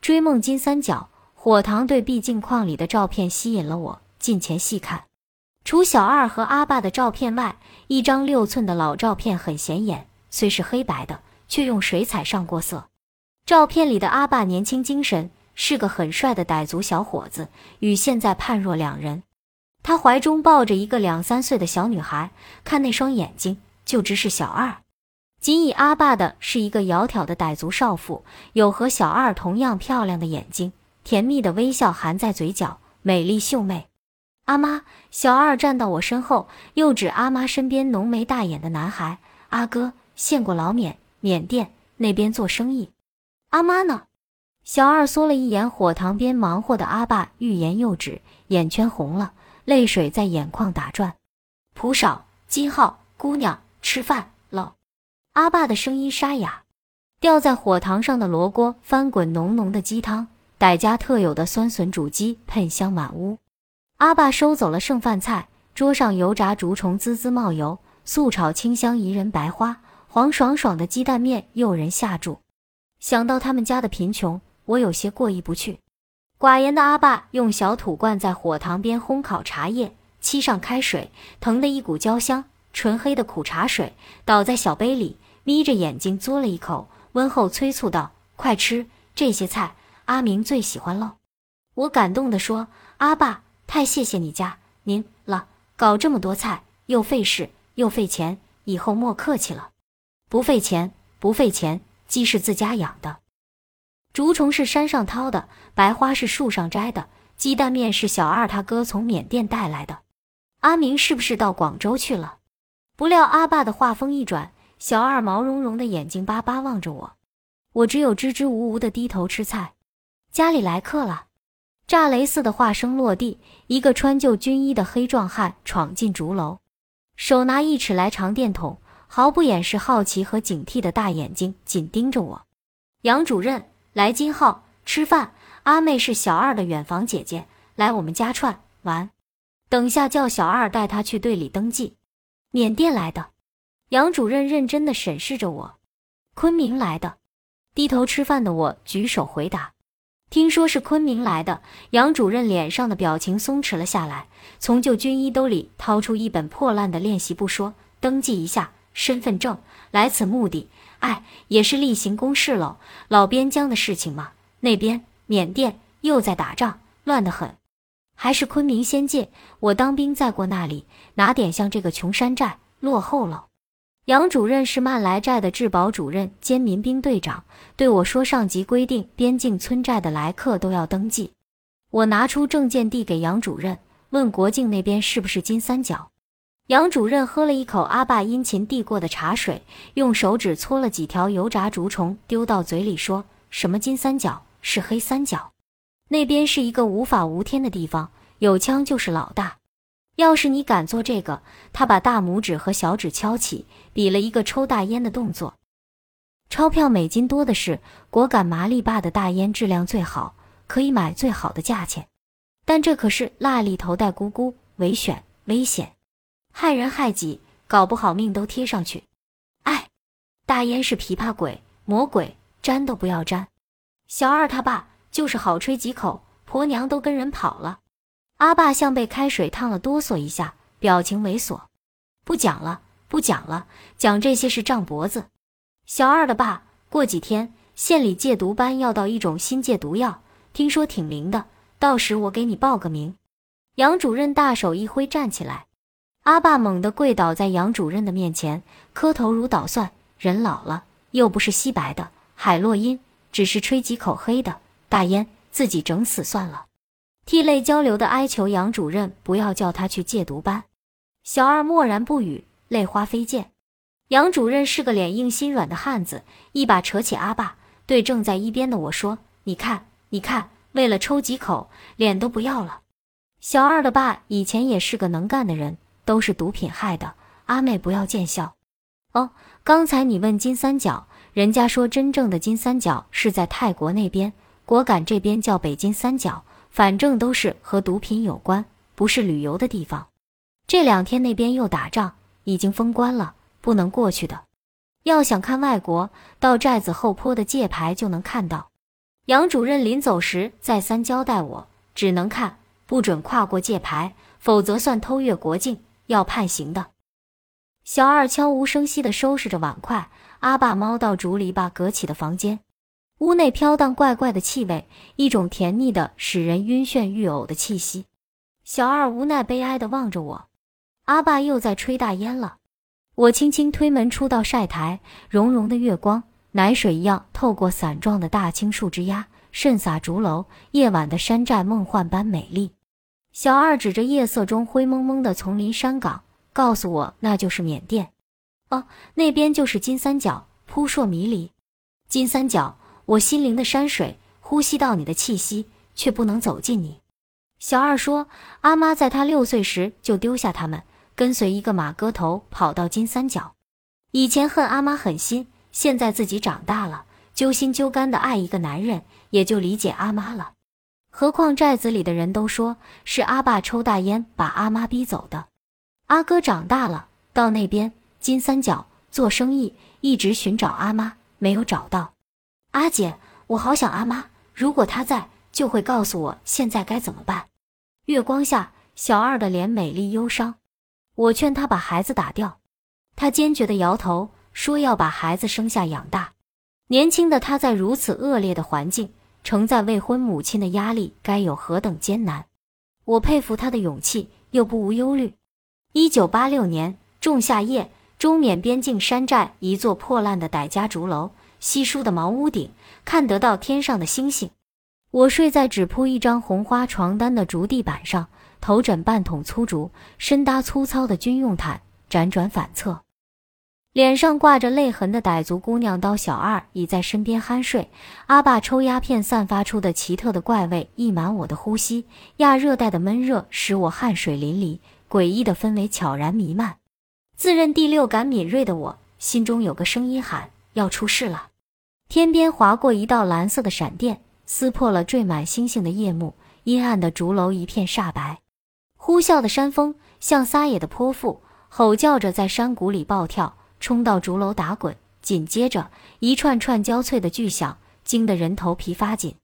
追梦金三角，火塘对壁镜框里的照片吸引了我，近前细看。除小二和阿爸的照片外，一张六寸的老照片很显眼，虽是黑白的，却用水彩上过色。照片里的阿爸年轻精神，是个很帅的傣族小伙子，与现在判若两人。他怀中抱着一个两三岁的小女孩，看那双眼睛就知是小二。仅以阿爸的是一个窈窕的傣族少妇，有和小二同样漂亮的眼睛，甜蜜的微笑含在嘴角，美丽秀媚。阿妈，小二站到我身后，又指阿妈身边浓眉大眼的男孩：“阿哥，现过老缅，缅甸那边做生意。”阿妈呢？小二缩了一眼火塘边忙活的阿爸，欲言又止，眼圈红了，泪水在眼眶打转。蒲少，金浩，姑娘，吃饭了。阿爸的声音沙哑。吊在火塘上的罗锅翻滚浓浓的鸡汤，傣家特有的酸笋煮鸡喷香满屋。阿爸收走了剩饭菜，桌上油炸竹虫滋滋冒油，素炒清香宜人白花，黄爽爽的鸡蛋面诱人下注。想到他们家的贫穷，我有些过意不去。寡言的阿爸用小土罐在火塘边烘烤茶叶，沏上开水，腾的一股焦香，纯黑的苦茶水倒在小杯里，眯着眼睛嘬了一口，温厚催促道：“快吃，这些菜阿明最喜欢喽。”我感动地说：“阿爸。”太谢谢你家您了，搞这么多菜又费事又费钱，以后莫客气了。不费钱，不费钱，鸡是自家养的，竹虫是山上掏的，白花是树上摘的，鸡蛋面是小二他哥从缅甸带来的。阿明是不是到广州去了？不料阿爸的话锋一转，小二毛茸茸的眼睛巴巴望着我，我只有支支吾吾的低头吃菜。家里来客了。炸雷似的话声落地，一个穿旧军衣的黑壮汉闯进竹楼，手拿一尺来长电筒，毫不掩饰好奇和警惕的大眼睛紧盯着我。杨主任，来金号吃饭。阿妹是小二的远房姐姐，来我们家串玩。等下叫小二带她去队里登记。缅甸来的。杨主任认真地审视着我。昆明来的。低头吃饭的我举手回答。听说是昆明来的，杨主任脸上的表情松弛了下来，从旧军衣兜里掏出一本破烂的练习簿，说：“登记一下身份证，来此目的，哎，也是例行公事喽。老边疆的事情嘛，那边缅甸又在打仗，乱得很。还是昆明先进，我当兵在过那里，哪点像这个穷山寨落后了。”杨主任是曼来寨的治保主任兼民兵队长，对我说：“上级规定，边境村寨的来客都要登记。”我拿出证件递给杨主任，问国境那边是不是金三角。杨主任喝了一口阿爸殷勤递过的茶水，用手指搓了几条油炸竹虫，丢到嘴里说：“什么金三角？是黑三角。那边是一个无法无天的地方，有枪就是老大。”要是你敢做这个，他把大拇指和小指敲起，比了一个抽大烟的动作。钞票美金多的是，果敢麻利坝的大烟质量最好，可以买最好的价钱。但这可是蜡里头带咕咕，危险，危险，害人害己，搞不好命都贴上去。哎，大烟是琵琶鬼，魔鬼，沾都不要沾。小二他爸就是好吹几口，婆娘都跟人跑了。阿爸像被开水烫了，哆嗦一下，表情猥琐。不讲了，不讲了，讲这些是胀脖子。小二的爸，过几天县里戒毒班要到一种新戒毒药，听说挺灵的，到时我给你报个名。杨主任大手一挥，站起来。阿爸猛地跪倒在杨主任的面前，磕头如捣蒜。人老了，又不是吸白的海洛因，只是吹几口黑的大烟，自己整死算了。涕泪交流的哀求杨主任不要叫他去戒毒班，小二默然不语，泪花飞溅。杨主任是个脸硬心软的汉子，一把扯起阿爸，对正在一边的我说：“你看，你看，为了抽几口，脸都不要了。”小二的爸以前也是个能干的人，都是毒品害的。阿妹不要见笑。哦，刚才你问金三角，人家说真正的金三角是在泰国那边，果敢这边叫北金三角。反正都是和毒品有关，不是旅游的地方。这两天那边又打仗，已经封关了，不能过去的。要想看外国，到寨子后坡的界牌就能看到。杨主任临走时再三交代我，只能看，不准跨过界牌，否则算偷越国境，要判刑的。小二悄无声息地收拾着碗筷，阿爸猫到竹篱笆隔起的房间，屋内飘荡怪怪的气味，一种甜腻的、使人晕眩欲呕的气息。小二无奈悲哀地望着我，阿爸又在吹大烟了。我轻轻推门出到晒台，融融的月光，奶水一样透过伞状的大青树枝桠，渗洒竹楼。夜晚的山寨梦幻般美丽。小二指着夜色中灰蒙蒙的丛林山岗。告诉我，那就是缅甸，哦，那边就是金三角，扑朔迷离。金三角，我心灵的山水，呼吸到你的气息，却不能走近你。小二说，阿妈在他六岁时就丢下他们，跟随一个马哥头跑到金三角。以前恨阿妈狠心，现在自己长大了，揪心揪肝的爱一个男人，也就理解阿妈了。何况寨子里的人都说是阿爸抽大烟把阿妈逼走的。阿哥长大了，到那边金三角做生意，一直寻找阿妈，没有找到。阿姐，我好想阿妈，如果她在，就会告诉我现在该怎么办。月光下，小二的脸美丽忧伤。我劝他把孩子打掉，他坚决地摇头，说要把孩子生下养大。年轻的他在如此恶劣的环境，承载未婚母亲的压力，该有何等艰难？我佩服他的勇气，又不无忧虑。一九八六年仲夏夜，中缅边境山寨一座破烂的傣家竹楼，稀疏的茅屋顶看得到天上的星星。我睡在只铺一张红花床单的竹地板上，头枕半桶粗竹，身搭粗糙的军用毯，辗转反侧。脸上挂着泪痕的傣族姑娘刀小二已在身边酣睡。阿爸抽鸦片散发出的奇特的怪味溢满我的呼吸，亚热带的闷热使我汗水淋漓。诡异的氛围悄然弥漫，自认第六感敏锐的我心中有个声音喊：“要出事了！”天边划过一道蓝色的闪电，撕破了缀满星星的夜幕，阴暗的竹楼一片煞白。呼啸的山风像撒野的泼妇，吼叫着在山谷里暴跳，冲到竹楼打滚。紧接着，一串串焦脆的巨响，惊得人头皮发紧。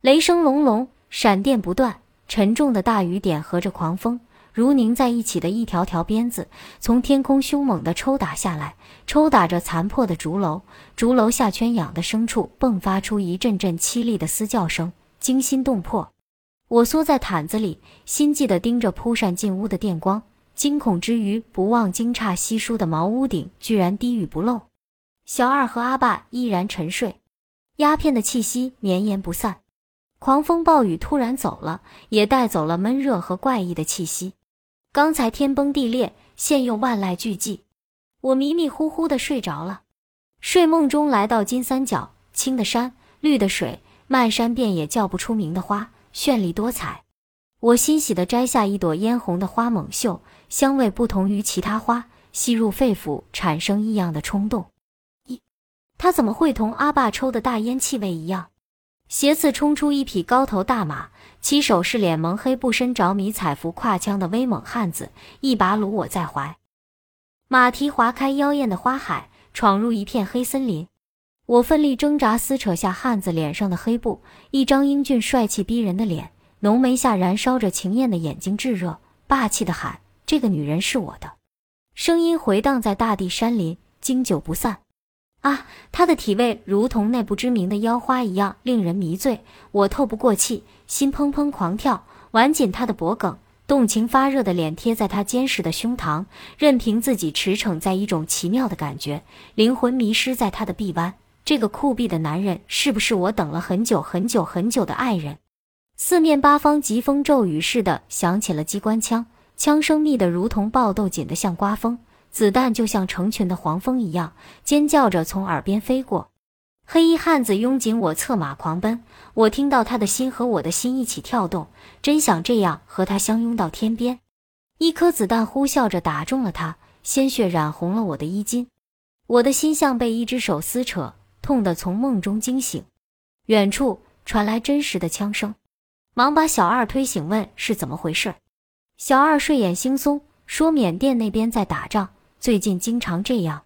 雷声隆隆，闪电不断，沉重的大雨点和着狂风。如拧在一起的一条条鞭子，从天空凶猛地抽打下来，抽打着残破的竹楼。竹楼下圈养的牲畜迸发出一阵阵凄厉的嘶叫声，惊心动魄。我缩在毯子里，心悸地盯着扑扇进屋的电光，惊恐之余，不忘惊诧稀疏的茅屋顶居然滴雨不漏。小二和阿爸依然沉睡，鸦片的气息绵延不散。狂风暴雨突然走了，也带走了闷热和怪异的气息。刚才天崩地裂，现又万籁俱寂，我迷迷糊糊的睡着了。睡梦中来到金三角，青的山，绿的水，漫山遍野叫不出名的花，绚丽多彩。我欣喜地摘下一朵嫣红的花猛嗅，香味不同于其他花，吸入肺腑，产生异样的冲动。咦，它怎么会同阿爸抽的大烟气味一样？斜刺冲出一匹高头大马。骑手是脸蒙黑、不身着迷彩服挎枪的威猛汉子，一把掳我在怀。马蹄划开妖艳的花海，闯入一片黑森林。我奋力挣扎，撕扯下汉子脸上的黑布，一张英俊帅气逼人的脸，浓眉下燃烧着情艳的眼睛，炙热霸气的喊：“这个女人是我的！”声音回荡在大地山林，经久不散。啊，他的体味如同那不知名的妖花一样，令人迷醉。我透不过气。心砰砰狂跳，挽紧他的脖颈，动情发热的脸贴在他坚实的胸膛，任凭自己驰骋在一种奇妙的感觉，灵魂迷失在他的臂弯。这个酷毙的男人，是不是我等了很久很久很久的爱人？四面八方疾风骤雨似的响起了机关枪，枪声密得如同爆豆，紧得像刮风，子弹就像成群的黄蜂一样尖叫着从耳边飞过。黑衣汉子拥紧我，策马狂奔。我听到他的心和我的心一起跳动，真想这样和他相拥到天边。一颗子弹呼啸着打中了他，鲜血染红了我的衣襟。我的心像被一只手撕扯，痛得从梦中惊醒。远处传来真实的枪声，忙把小二推醒，问是怎么回事。小二睡眼惺忪，说缅甸那边在打仗，最近经常这样。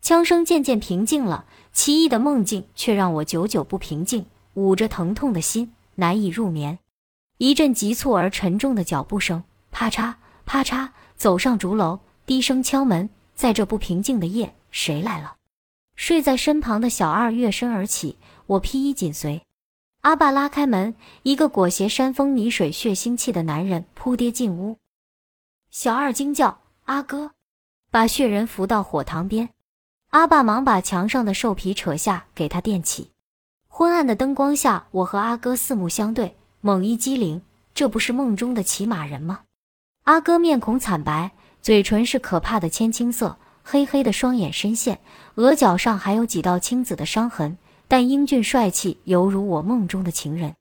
枪声渐渐平静了。奇异的梦境却让我久久不平静。捂着疼痛的心，难以入眠。一阵急促而沉重的脚步声，啪嚓啪嚓，走上竹楼，低声敲门。在这不平静的夜，谁来了？睡在身旁的小二跃身而起，我披衣紧随。阿爸拉开门，一个裹挟山风泥水、血腥气的男人扑跌进屋。小二惊叫：“阿哥！”把血人扶到火塘边。阿爸忙把墙上的兽皮扯下，给他垫起。昏暗的灯光下，我和阿哥四目相对，猛一激灵，这不是梦中的骑马人吗？阿哥面孔惨白，嘴唇是可怕的铅青色，黑黑的双眼深陷，额角上还有几道青紫的伤痕，但英俊帅气，犹如我梦中的情人。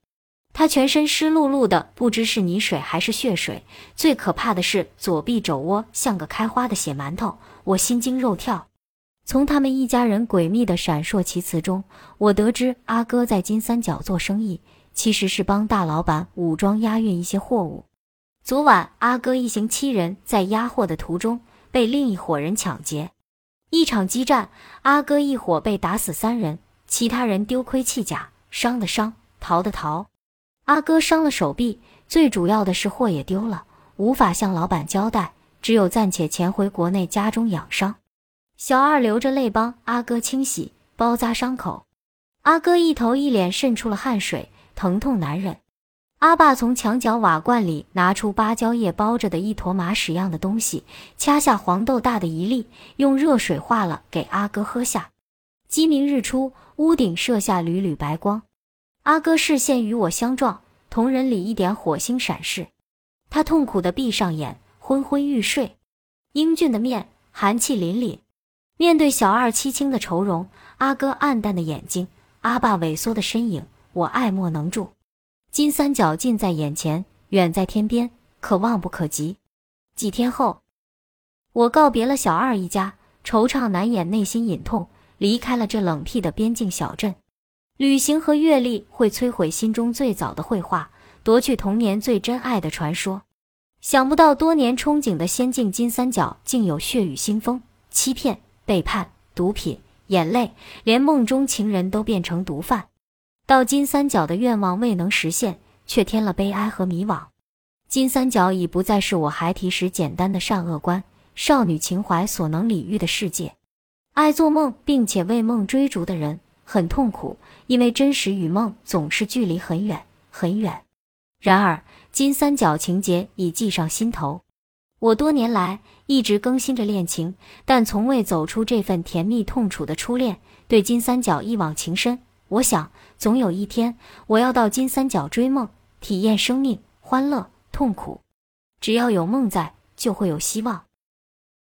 他全身湿漉漉的，不知是泥水还是血水。最可怕的是左臂肘窝像个开花的血馒头，我心惊肉跳。从他们一家人诡秘的闪烁其词中，我得知阿哥在金三角做生意，其实是帮大老板武装押运一些货物。昨晚，阿哥一行七人在押货的途中被另一伙人抢劫，一场激战，阿哥一伙被打死三人，其他人丢盔弃甲，伤的伤，逃的逃。阿哥伤了手臂，最主要的是货也丢了，无法向老板交代，只有暂且潜回国内家中养伤。小二流着泪帮阿哥清洗包扎伤口，阿哥一头一脸渗出了汗水，疼痛难忍。阿爸从墙角瓦罐里拿出芭蕉叶包着的一坨马屎样的东西，掐下黄豆大的一粒，用热水化了给阿哥喝下。鸡鸣日出，屋顶射下缕缕白光。阿哥视线与我相撞，瞳仁里一点火星闪逝。他痛苦地闭上眼，昏昏欲睡。英俊的面，寒气凛凛。面对小二凄清的愁容，阿哥暗淡的眼睛，阿爸萎缩的身影，我爱莫能助。金三角近在眼前，远在天边，可望不可及。几天后，我告别了小二一家，惆怅难掩，内心隐痛，离开了这冷僻的边境小镇。旅行和阅历会摧毁心中最早的绘画，夺去童年最真爱的传说。想不到多年憧憬的仙境金三角，竟有血雨腥风、欺骗、背叛、毒品、眼泪，连梦中情人都变成毒贩。到金三角的愿望未能实现，却添了悲哀和迷惘。金三角已不再是我孩提时简单的善恶观、少女情怀所能理喻的世界。爱做梦并且为梦追逐的人。很痛苦，因为真实与梦总是距离很远很远。然而，金三角情节已记上心头。我多年来一直更新着恋情，但从未走出这份甜蜜痛楚的初恋。对金三角一往情深，我想总有一天我要到金三角追梦，体验生命欢乐痛苦。只要有梦在，就会有希望。